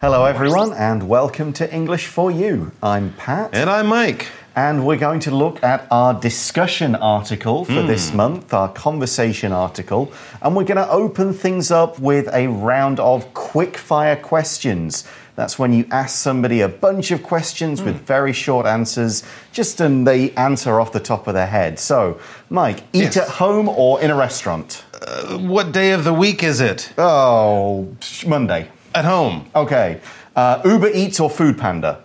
Hello, everyone, and welcome to English for You. I'm Pat. And I'm Mike. And we're going to look at our discussion article for this hmm. month, our conversation article. And we're going to open things up with a round of quick fire questions. That's when you ask somebody a bunch of questions with hmm. very short answers, just and they answer off the top of their head. So, Mike, eat Yes. at home or in a restaurant? Uh, what day of the week is it? Oh, Monday. At home. Okay. Uh, Uber Eats or Food Panda?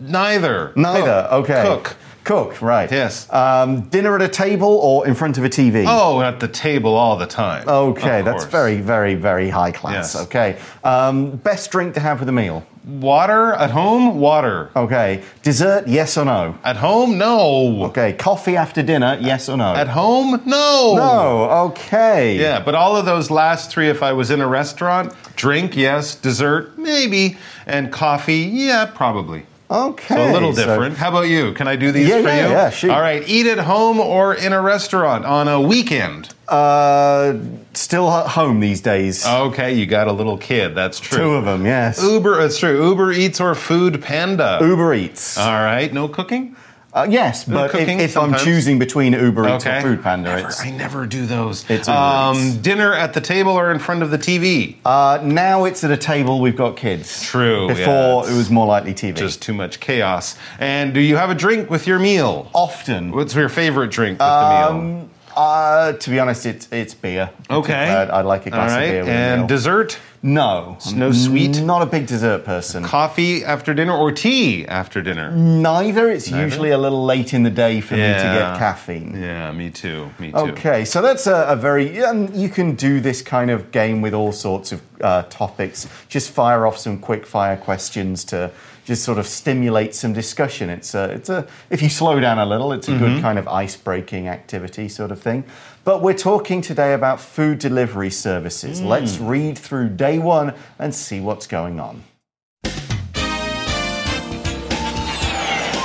Neither. Neither. Cook. Okay. Cook. Cook, right. Yes. Um, dinner at a table or in front of a TV? Oh, at the table all the time. Okay, that's very, very, very high class. Yes. Okay. Um, best drink to have with a meal? Water at home? Water. Okay. Dessert, yes or no? At home? No. Okay. Coffee after dinner, yes or no? At home? No. no. Okay. Yeah, but all of those last three, if I was in a restaurant, drink, yes, dessert, maybe, and coffee, yeah, probably. Okay. So a little so- different. How about you? Can I do these Yeah, for yeah, you? yeah. All right, eat at home or in a restaurant on a weekend. Uh, still at home these days. Okay, you got a little kid. That's true. Two of them, yes. Uber, it's true. Uber Eats or Food Panda. Uber Eats. All right, no cooking. Uh, yes, but if, cooking if I'm choosing between Uber Eats Okay. or Food Panda, Never- it's I never do those. It's Uber um, Eats. dinner at the table or in front of the TV. uh, now it's at a table. We've got kids. True, Before yeah, it was more likely TV. Just too much chaos. And do you have a drink with your meal? often. What's your favorite drink with the meal? Um, uh, to be honest, it's it's beer. Okay. I'd, I'd like a glass All right. of beer with and dessert? no, no sweet? Not a big dessert person. Coffee after dinner or tea after dinner? Neither. It's usually a little late in the day for me to get caffeine. Yeah, me too. Me too. Okay, so that's a, a very. yeah, and you can do this kind of game with all sorts of uh, topics. Just fire off some quick fire questions to just sort of stimulate some discussion. It's a, it's a. If you slow down a little, it's a Mm-hmm. good kind of ice breaking activity, sort of thing. But we're talking today about food delivery services. Mm. Let's read through day one and see what's going on.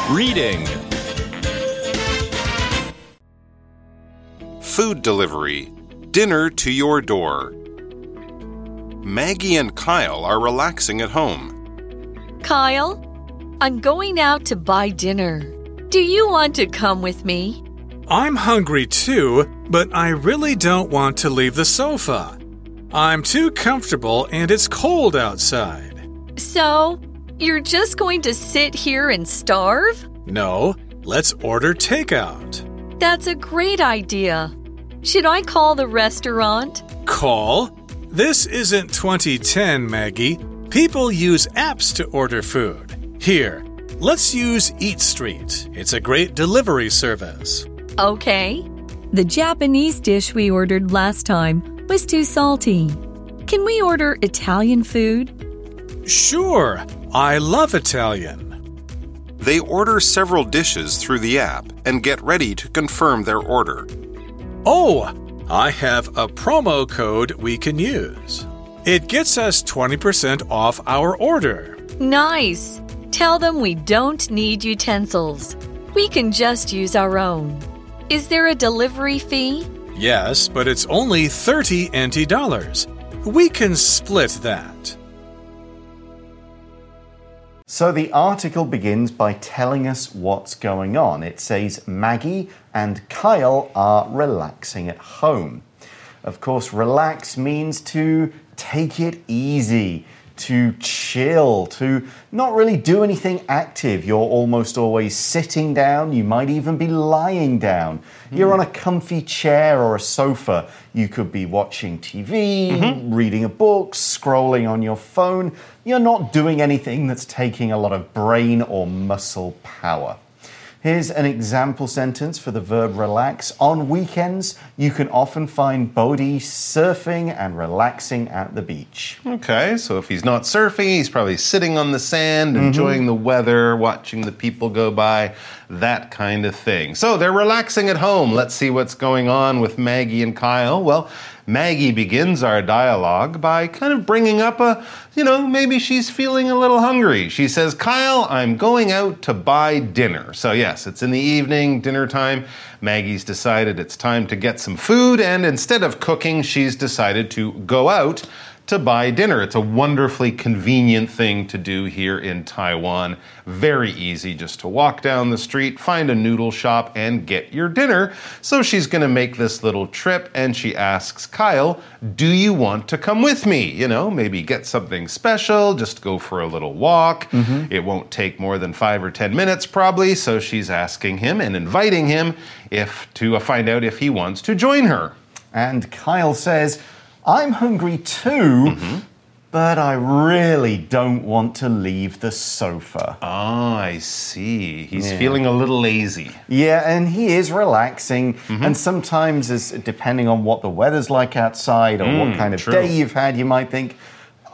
Reading Food delivery. Dinner to your door. Maggie and Kyle are relaxing at home. Kyle, I'm going out to buy dinner. Do you want to come with me? I'm hungry too, but I really don't want to leave the sofa. I'm too comfortable and it's cold outside. So, you're just going to sit here and starve? No, let's order takeout. That's a great idea. Should I call the restaurant? Call? This isn't 2010, Maggie. People use apps to order food. Here, let's use Eat Street. It's a great delivery service. Okay. The Japanese dish we ordered last time was too salty. Can we order Italian food? Sure, I love Italian. They order several dishes through the app and get ready to confirm their order. Oh, I have a promo code we can use. It gets us 20% off our order. Nice. Tell them we don't need utensils. We can just use our own. Is there a delivery fee? Yes, but it's only 30 NT dollars. We can split that. So the article begins by telling us what's going on. It says Maggie and Kyle are relaxing at home. Of course, relax means to take it easy, to chill, to not really do anything active. You're almost always sitting down, you might even be lying down. You're hmm. on a comfy chair or a sofa. You could be watching TV, mm-hmm. reading a book, scrolling on your phone. You're not doing anything that's taking a lot of brain or muscle power. Here's an example sentence for the verb relax. On weekends, you can often find Bodhi surfing and relaxing at the beach. Okay, so if he's not surfing, he's probably sitting on the sand, mm-hmm. enjoying the weather, watching the people go by, that kind of thing. So they're relaxing at home. Let's see what's going on with Maggie and Kyle. Well, Maggie begins our dialogue by kind of bringing up a, you know, maybe she's feeling a little hungry. She says, Kyle, I'm going out to buy dinner. So, yes, it's in the evening, dinner time. Maggie's decided it's time to get some food, and instead of cooking, she's decided to go out to buy dinner. It's a wonderfully convenient thing to do here in Taiwan. Very easy just to walk down the street, find a noodle shop, and get your dinner. So she's going to make this little trip and she asks Kyle, Do you want to come with me? You know, maybe get something special, just go for a little walk. It won't take more than five or 10 minutes, probably. So she's asking him and inviting him if to uh, find out if he wants to join her. And Kyle says, I'm hungry too, mm-hmm. but I really don't want to leave the sofa. Ah, I see. He's feeling a little lazy. Yeah, and he is relaxing. Mm-hmm. And sometimes, depending on what the weather's like outside or mm, what kind of true. day you've had, you might think,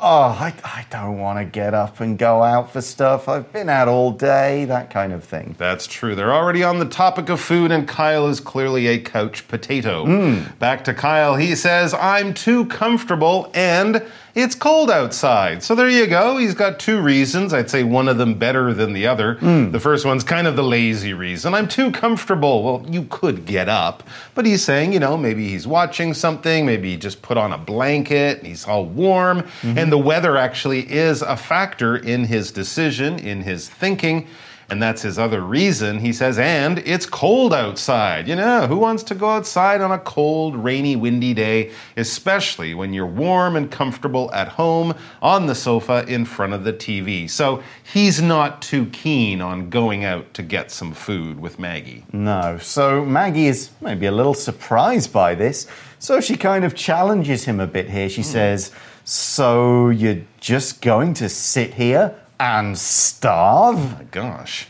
"Oh, I, I don't want to get up and go out for stuff. I've been out all day." That kind of thing. That's true. They're already on the topic of food, and Kyle is clearly a couch potato. Hmm. Back to Kyle. He says, I'm too comfortable and it's cold outside. So there you go. He's got two reasons. I'd say one of them better than the other. Hmm. The first one's kind of the lazy reason. I'm too comfortable. Well, you could get up, but he's saying, you know, maybe he's watching something, maybe he just put on a blanket, and he's all warm, mm-hmm. and the weather actually is a factor in his decision, in his thinking. And that's his other reason. He says, and it's cold outside. You know, who wants to go outside on a cold, rainy, windy day, especially when you're warm and comfortable at home on the sofa in front of the TV? So he's not too keen on going out to get some food with Maggie. No. So Maggie is maybe a little surprised by this. So she kind of challenges him a bit here. She hmm. says, So you're just going to sit here and starve? Oh my gosh.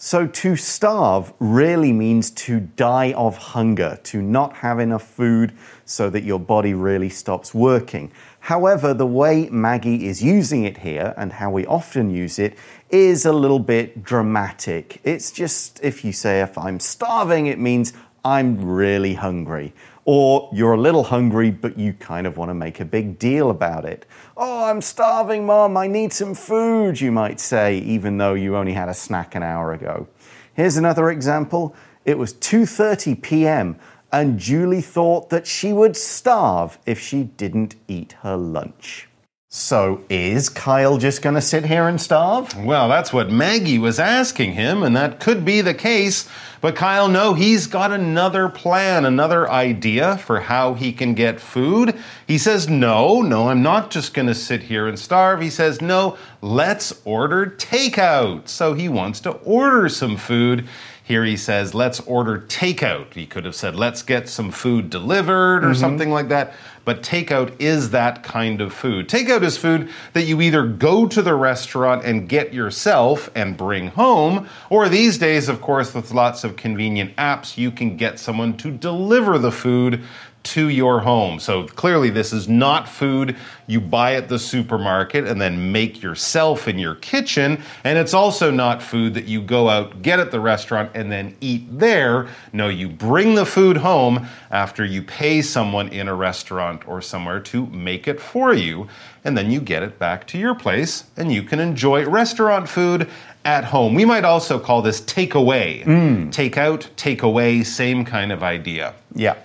So, to starve really means to die of hunger, to not have enough food so that your body really stops working. However, the way Maggie is using it here and how we often use it is a little bit dramatic. It's just if you say, if I'm starving, it means I'm really hungry. Or you're a little hungry, but you kind of want to make a big deal about it. Oh, I'm starving, Mom. I need some food, you might say, even though you only had a snack an hour ago. Here's another example. It was 2:30 p.m. and Julie thought that she would starve if she didn't eat her lunch. So, is Kyle just going to sit here and starve? Well, that's what Maggie was asking him, and that could be the case. But Kyle, no, he's got another plan, another idea for how he can get food. He says, No, no, I'm not just going to sit here and starve. He says, No, let's order takeout. So he wants to order some food. Here he says, let's order takeout. He could have said, let's get some food delivered or mm-hmm. something like that. But takeout is that kind of food. Takeout is food that you either go to the restaurant and get yourself and bring home, or these days, of course, with lots of convenient apps, you can get someone to deliver the food to your home. So clearly, this is not food you buy at the supermarket and then make yourself in your kitchen. And it's also not food that you go out, get at the restaurant, and then eat there. No, you bring the food home after you pay someone in a restaurant or somewhere to make it for you. And then you get it back to your place and you can enjoy restaurant food at home. We might also call this takeaway. Mm. Take out, take away, same kind of idea. Yeah.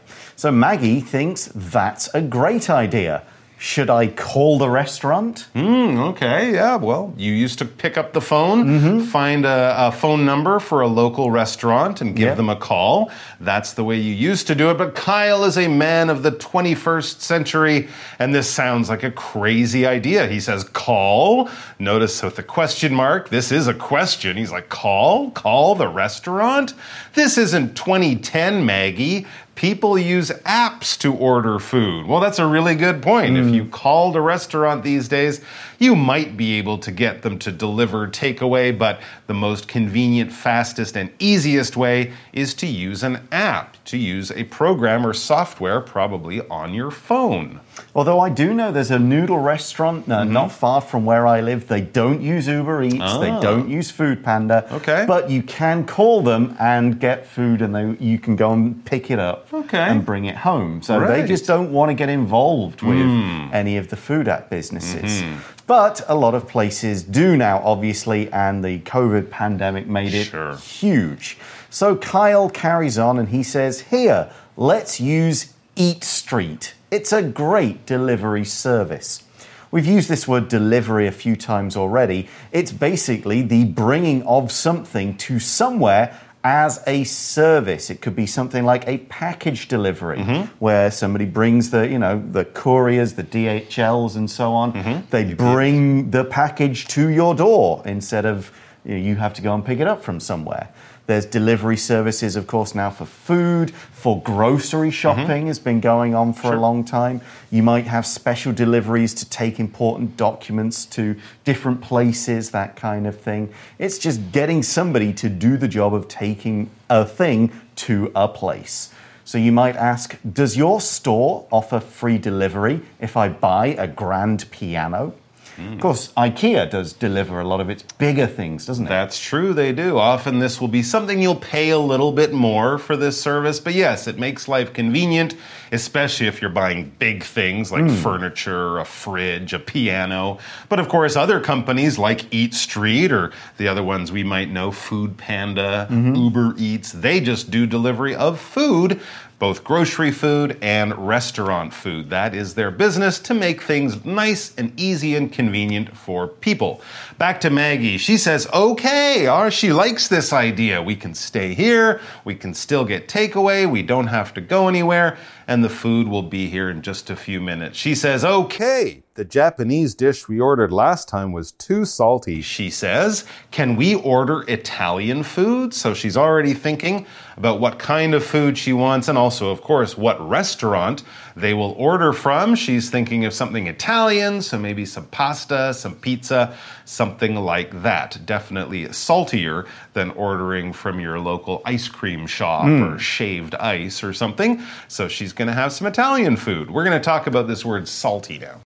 So Maggie thinks that's a great idea. Should I call the restaurant? Hmm, okay, yeah. Well, you used to pick up the phone, find a, a phone number for a local restaurant, and give Yeah. them a call. That's the way you used to do it. But Kyle is a man of the 21st century, and this sounds like a crazy idea. He says, call. Notice with the question mark, this is a question. He's like, call? Call the restaurant? This isn't 2010, Maggie. People use apps to order food. Well, that's a really good point. If hmm. you called a restaurant these days, you might be able to get them to deliver takeaway, but the most convenient, fastest, and easiest way is to use an app, to use a program or software, probably on your phone. Although I do know there's a noodle restaurant uh, mm-hmm. not far from where I live. They don't use Uber Eats. They ah. don't use Food Panda. Okay. But you can call them and get food, and they, you can go and pick it up Okay. and bring it home. So they just don't want to get involved with hmm. any of the food app businesses. Mm-hmm. But a lot of places do now, obviously, and the COVID pandemic made it Sure. huge. So Kyle carries on and he says, Here, let's use Eat Street. It's a great delivery service. We've used this word delivery a few times already. It's basically the bringing of something to somewhere as a service. It could be something like a package delivery mm-hmm. where somebody brings the, you know, the couriers, the DHLs and so on. Mm-hmm. They bring the package to your door instead of you, know, you have to go and pick it up from somewhere. There's delivery services, of course, now for food, for grocery mm-hmm. shopping has been going on for a long time. You might have special deliveries to take important documents to different places, that kind of thing. It's just getting somebody to do the job of taking a thing to a place. So you might ask, does your store offer free delivery if I buy a grand piano? Mm. Of course, IKEA does deliver a lot of its bigger things, doesn't it? That's true, they do. Often this will be something you'll pay a little bit more for this service, but yes, it makes life convenient, especially if you're buying big things like hmm. furniture, a fridge, a piano. But of course, other companies like Eat Street or the other ones we might know, Food Panda, mm-hmm. Uber Eats, they just do delivery of food both grocery food and restaurant food. That is their business to make things nice and easy and convenient for people. Back to Maggie. She says, okay, oh, she likes this idea. We can stay here, we can still get takeaway, we don't have to go anywhere, and the food will be here in just a few minutes. She says, okay. The Japanese dish we ordered last time was too salty, she says. Can we order Italian food? So she's already thinking about what kind of food she wants and also, of course, what restaurant they will order from. She's thinking of something Italian, so maybe some pasta, some pizza, something like that. Definitely saltier than ordering from your local ice cream shop hmm. or shaved ice or something. So she's going to have some Italian food. We're going to talk about this word salty now.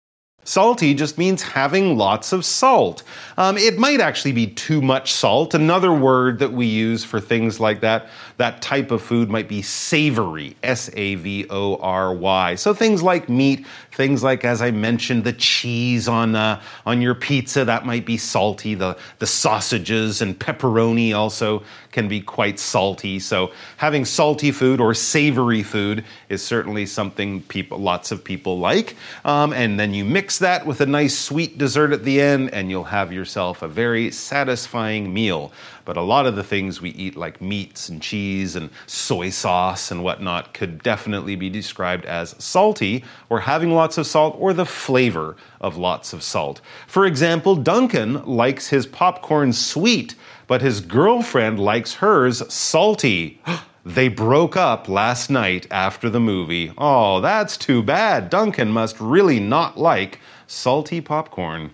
Salty just means having lots of salt. Um, it might actually be too much salt. Another word that we use for things like that, that type of food might be savory, S A V O R Y. So things like meat, things like, as I mentioned, the cheese on uh, on your pizza that might be salty. The the sausages and pepperoni also can be quite salty. So having salty food or savory food is certainly something people, lots of people like. Um, and then you mix that with a nice sweet dessert at the end, and you'll have yourself a very satisfying meal. But a lot of the things we eat, like meats and cheese and soy sauce and whatnot, could definitely be described as salty or having lots of salt or the flavor of lots of salt. For example, Duncan likes his popcorn sweet, but his girlfriend likes hers salty. They broke up last night after the movie. Oh, that's too bad. Duncan must really not like salty popcorn.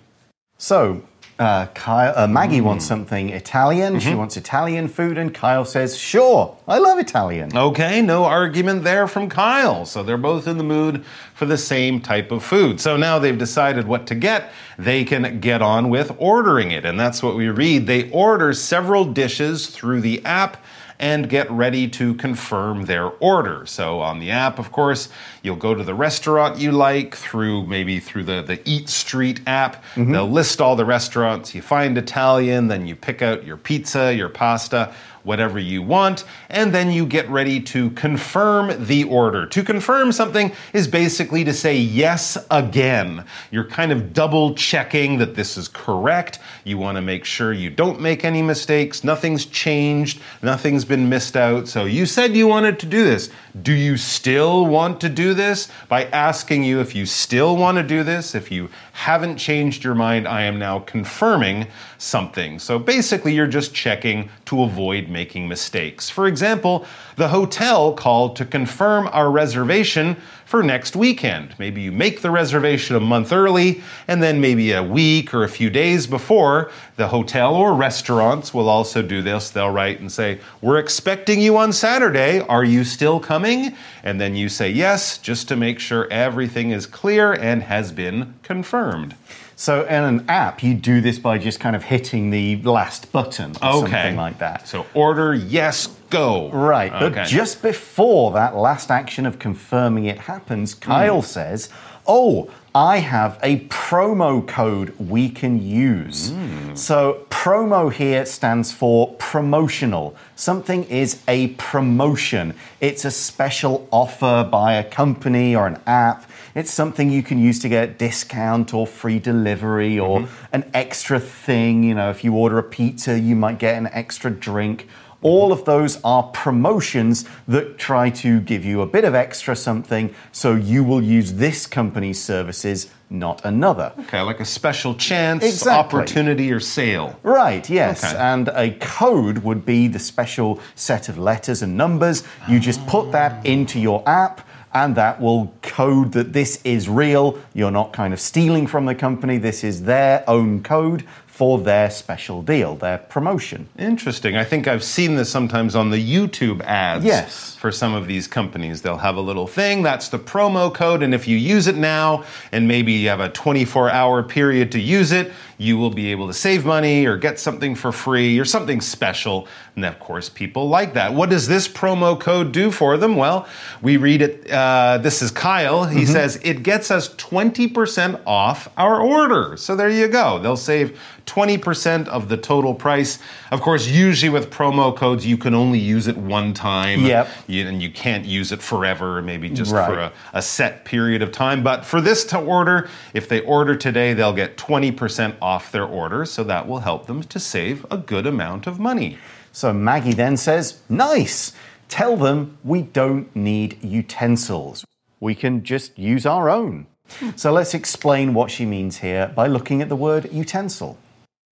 So, uh, Kyle, uh, Maggie Mm. wants something Italian. Mm-hmm. She wants Italian food, and Kyle says, "Sure, I love Italian." Okay, no argument there from Kyle. So they're both in the mood for the same type of food. So now they've decided what to get. They can get on with ordering it. And that's what we read. They order several dishes through the app and get ready to confirm their order. So on the app, of course, you'll go to the restaurant you like through maybe through the, the Eat Street app. Mm-hmm. They'll list all the restaurants. You find Italian, then you pick out your pizza, your pasta whatever you want, and then you get ready to confirm the order. To confirm something is basically to say yes again. You're kind of double checking that this is correct. You want to make sure you don't make any mistakes, nothing's changed, nothing's been missed out. So you said you wanted to do this. Do you still want to do this? By asking you if you still want to do this, if you haven't changed your mind, I am now confirming something. So basically, you're just checking to avoid making mistakes. For example, the hotel called to confirm our reservation for next weekend. Maybe you make the reservation a month early, and then maybe a week or a few days before, the hotel or restaurants will also do this. They'll write and say, We're expecting you on Saturday. Are you still coming? And then you say yes, just to make sure everything is clear and has been confirmed. So, in an app, you do this by just kind of hitting the last button or something like that. So order, yes, go. Right, but just before that last action of confirming it happens. Kyle hmm. says, Oh, I have a promo code we can use. Mm. So, promo here stands for promotional. Something is a promotion, it's a special offer by a company or an app. It's something you can use to get discount or free delivery or mm-hmm. an extra thing. You know, if you order a pizza, you might get an extra drink. All of those are promotions that try to give you a bit of extra something, so you will use this company's services, not another. Okay, like a special chance, Exactly. opportunity, or sale. Right, yes. Okay. And a code would be the special set of letters and numbers. You just put that into your app. And that will code that this is real. You're not kind of stealing from the company. This is their own code for their special deal, their promotion. Interesting. I think I've seen this sometimes on the YouTube ads. Yes. For some of these companies, they'll have a little thing. That's the promo code. And if you use it now and maybe you have a 24 hour period to use it, you will be able to save money or get something for free or something special. And of course, people like that. What does this promo code do for them? Well, we read it. Uh, this is Kyle. He says it gets us 20% off our order. So there you go. They'll save 20% of the total price. Of course, usually with promo codes, you can only use it one time. Yep. You, and you can't use it forever, maybe just Right. for a, a set period of time. But for this to order, if they order today, they'll get 20% off their order. So that will help them to save a good amount of money. So Maggie then says, Nice. Tell them we don't need utensils. We can just use our own. So let's explain what she means here by looking at the word utensil.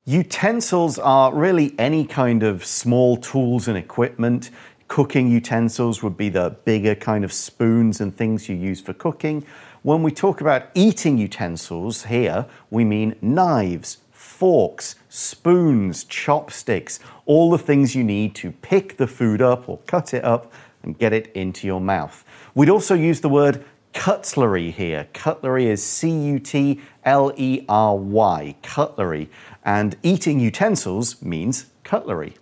Utensils are really any kind of small tools and equipment. Cooking utensils would be the bigger kind of spoons and things you use for cooking. When we talk about eating utensils here, we mean knives, forks, spoons, chopsticks, all the things you need to pick the food up or cut it up and get it into your mouth. We'd also use the word cutlery here. Cutlery is C U T L E R Y, cutlery. And eating utensils means cutlery.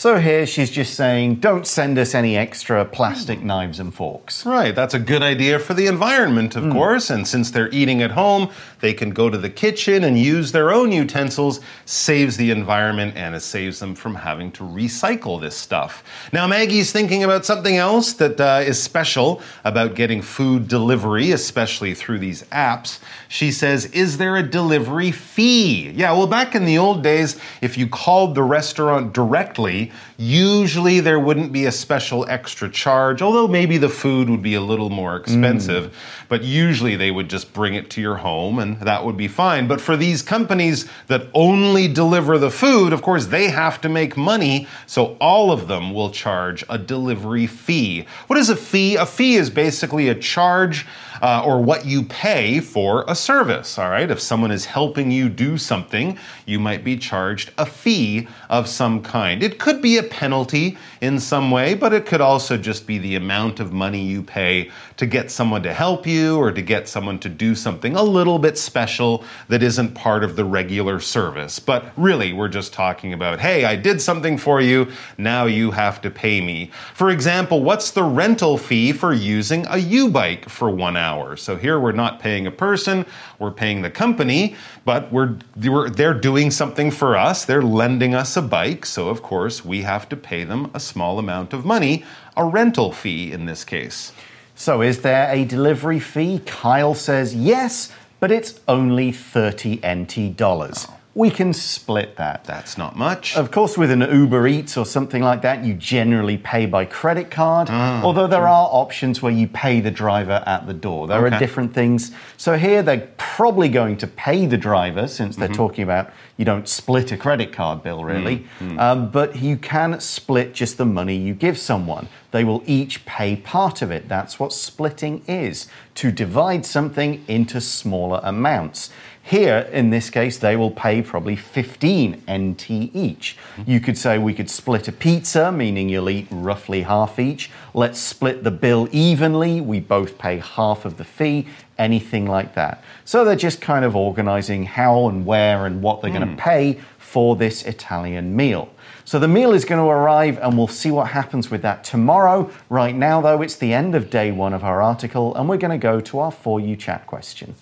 So here she's just saying, don't send us any extra plastic knives and forks. Right, that's a good idea for the environment, of course. And since they're eating at home, they can go to the kitchen and use their own utensils. Saves the environment and it saves them from having to recycle this stuff. Now, Maggie's thinking about something else that uh, is special about getting food delivery, especially through these apps. She says, Is there a delivery fee? Yeah, well, back in the old days, if you called the restaurant directly, usually there wouldn't be a special extra charge, although maybe the food would be a little more expensive. But usually they would just bring it to your home and that would be fine. But for these companies that only deliver the food, of course, they have to make money. So all of them will charge a delivery fee. What is a fee? A fee is basically a charge uh, or what you pay for a service. All right. If someone is helping you do something, you might be charged a fee of some kind. It could be a penalty in some way, but it could also just be the amount of money you pay to get someone to help you or to get someone to do something a little bit special that isn't part of the regular service. But really, we're just talking about, hey, I did something for you, now you have to pay me. For example, what's the rental fee for using a YouBike for one hour? So here we're not paying a person, we're paying the company, but we're, they're doing something for us. They're lending us a bike, so of course we have to pay them a small amount of money, a rental fee in this case. So, is there a delivery fee? Kyle says yes, but it's only 30 NT dollars. Oh. We can split that. That's not much. Of course, with an Uber Eats or something like that, you generally pay by credit card, ah, although there are options where you pay the driver at the door. There Okay. are different things. So here they're probably going to pay the driver since they're mm-hmm. talking about you don't split a credit card bill, really. Um, but you can split just the money you give someone. They will each pay part of it. That's what splitting is to divide something into smaller amounts. Here, in this case, they will pay probably 15 NT each. You could say we could split a pizza, meaning you'll eat roughly half each. Let's split the bill evenly. We both pay half of the fee, anything like that. So they're just kind of organizing how and where and what they're going to hmm. pay for this Italian meal. So the meal is going to arrive and we'll see what happens with that tomorrow. Right now, though, it's the end of day one of our article and we're going to go to our For You Chat question.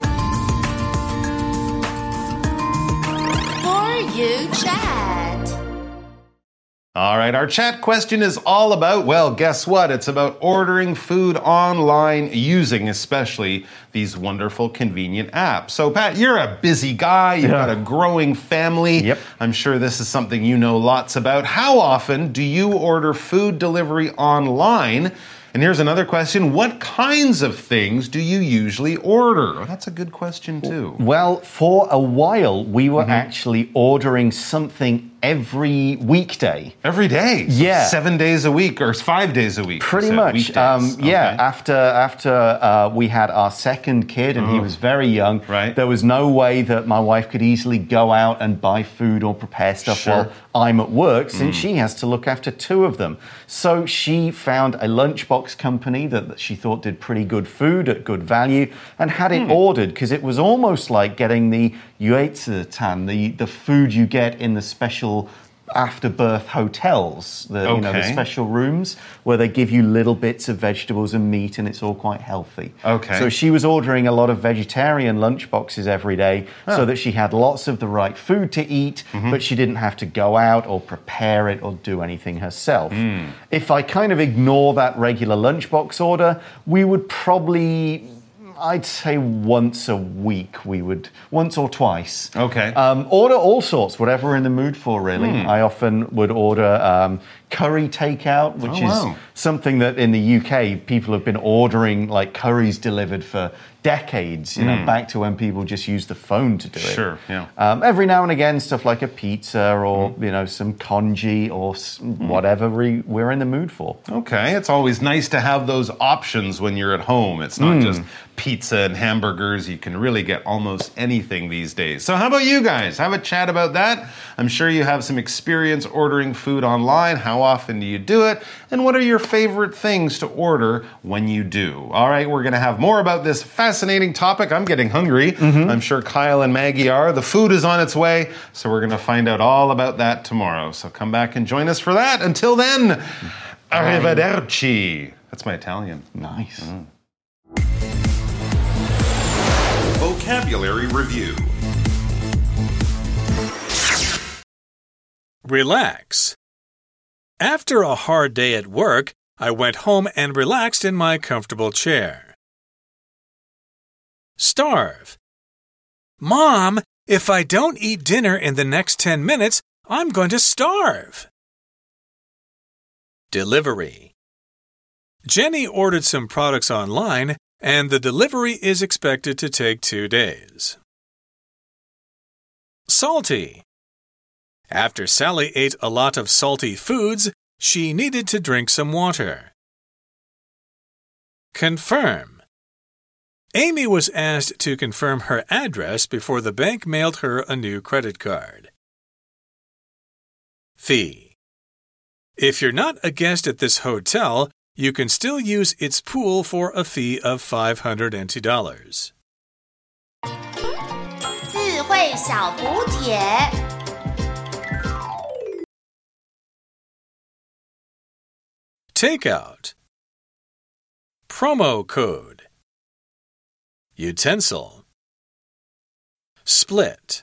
For You Chat. All right, our chat question is all about, well, guess what? It's about ordering food online using especially these wonderful convenient apps. So, Pat, you're a busy guy, you've Yeah. got a growing family. Yep. I'm sure this is something you know lots about. How often do you order food delivery online? And here's another question What kinds of things do you usually order? Oh, that's a good question, too. Well, for a while, we were mm-hmm. actually ordering something every weekday. Every day. Yeah. Seven days a week or five days a week. Pretty much, um, yeah. Okay. After after uh, we had our second kid and he was very young. Right. there was no way that my wife could easily go out and buy food or prepare stuff Sure. Mm. while I'm at work, since she has to look after two of them. So she found a lunchbox company that, that she thought did pretty good food at good value and had it ordered because it was almost like getting the yuetsutan, the the food you get in the special after birth hotels, the you know the special rooms where they give you little bits of vegetables and meat and it's all quite healthy. Okay. So she was ordering a lot of vegetarian lunch boxes every day so that she had lots of the right food to eat, Mm-hmm. but she didn't have to go out or prepare it or do anything herself. Hmm. If I kind of ignore that regular lunchbox order, we would probably I'd say once a week we would once or twice. Okay. Um, order all sorts, whatever we're in the mood for, really. Hmm. I often would order um, curry takeout, which Oh, is wow. something that in the UK people have been ordering like curries delivered for decades, you know, back to when people just used the phone to do it. Hmm. Sure, yeah. Um, every now and again, stuff like a pizza or, you know, some congee or s- whatever we, we're in the mood for. Okay, it's always nice to have those options when you're at home. It's not just pizza and hamburgers. You can really get almost anything these days. So, how about you guys? Have a chat about that. I'm sure you have some experience ordering food online. How often do you do it? And what are your favorite things to order when you do? All right, we're going to have more about this fascinating topic. I'm getting hungry. Mm-hmm. I'm sure Kyle and Maggie are. The food is on its way. So, we're going to find out all about that tomorrow. So, come back and join us for that. Until then, arrivederci. That's my Italian. Nice. Mm. Vocabulary Review Relax. After a hard day at work, I went home and relaxed in my comfortable chair. Starve. Mom, if I don't eat dinner in the next 10 minutes, I'm going to starve. Delivery. Jenny ordered some products online, and the delivery is expected to take two days. Salty. After Sally ate a lot of salty foods, she needed to drink some water. Confirm. Amy was asked to confirm her address before the bank mailed her a new credit card. Fee. If you're not a guest at this hotel, you can still use its pool for a fee of $500 NT. 智慧小补帖。 Takeout. Promo code. Utensil. Split.